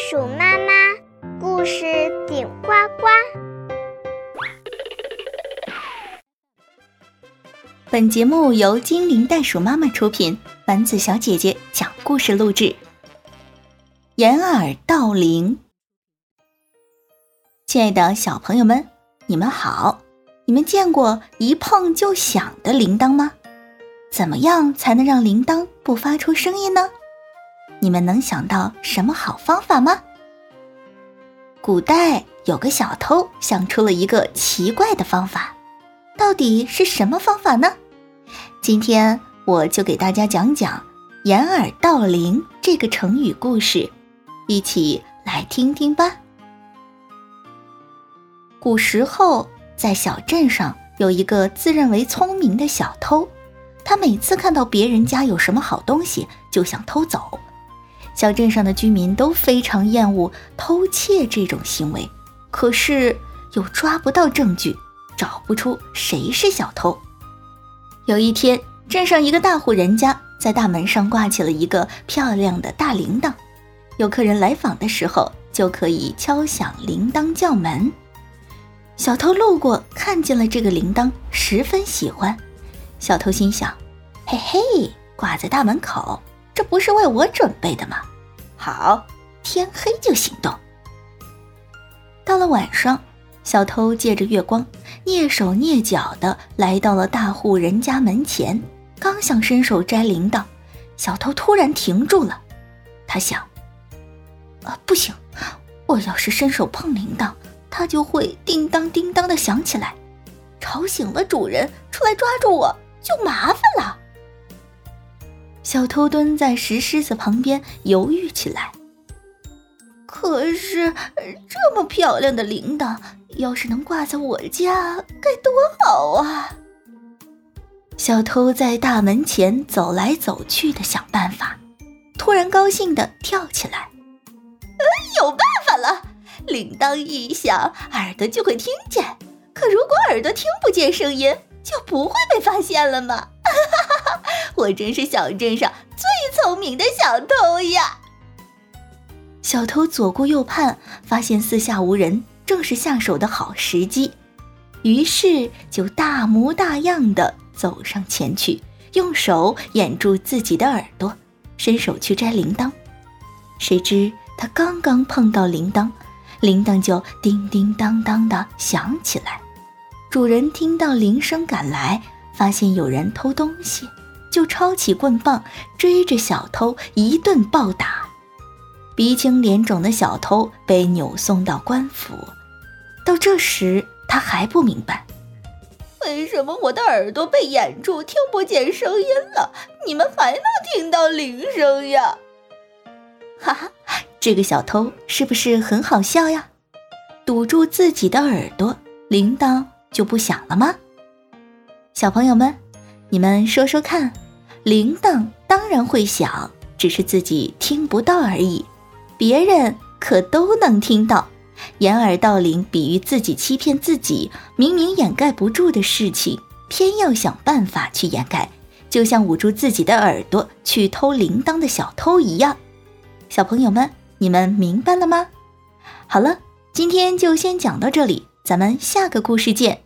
鼠妈妈故事顶呱呱。本节目由精灵袋鼠妈妈出品，丸子小姐姐讲故事录制。掩耳盗铃，亲爱的小朋友们，你们好！你们见过一碰就响的铃铛吗？怎么样才能让铃铛不发出声音呢？你们能想到什么好方法吗？古代有个小偷想出了一个奇怪的方法，到底是什么方法呢？今天我就给大家讲讲“掩耳盗铃”这个成语故事，一起来听听吧。古时候，在小镇上有一个自认为聪明的小偷。他每次看到别人家有什么好东西，就想偷走。小镇上的居民都非常厌恶偷窃这种行为，可是又抓不到证据，找不出谁是小偷。有一天，镇上一个大户人家在大门上挂起了一个漂亮的大铃铛，有客人来访的时候就可以敲响铃铛叫门。小偷路过，看见了这个铃铛，十分喜欢。小偷心想：“嘿嘿，挂在大门口，这不是为我准备的吗？好，天黑就行动。”到了晚上，小偷借着月光，蹑手蹑脚的来到了大户人家门前，刚想伸手摘铃铛，小偷突然停住了。他想：“啊，不行，我要是伸手碰铃铛，它就会叮当叮当的响起来，吵醒了主人出来抓住我。”就麻烦了。小偷蹲在石狮子旁边犹豫起来。可是这么漂亮的铃铛，要是能挂在我家，该多好啊！小偷在大门前走来走去的想办法，突然高兴的跳起来。有办法了！铃铛一响，耳朵就会听见。可如果耳朵听不见声音，就不会被发现了吗？我真是小镇上最聪明的小偷呀！小偷左顾右盼，发现四下无人，正是下手的好时机，于是就大模大样的走上前去，用手掩住自己的耳朵，伸手去摘铃铛。谁知他刚刚碰到铃铛，铃铛就叮叮当当的响起来。主人听到铃声赶来，发现有人偷东西，就抄起棍棒追着小偷一顿暴打。鼻青脸肿的小偷被扭送到官府。到这时，他还不明白，为什么我的耳朵被掩住，听不见声音了，你们还能听到铃声呀？哈哈，这个小偷是不是很好笑呀？堵住自己的耳朵，铃铛。就不响了吗？小朋友们，你们说说看，铃铛当然会响，只是自己听不到而已，别人可都能听到。掩耳盗铃比喻自己欺骗自己，明明掩盖不住的事情，偏要想办法去掩盖，就像捂住自己的耳朵去偷铃铛的小偷一样。小朋友们，你们明白了吗？好了，今天就先讲到这里。咱们下个故事见。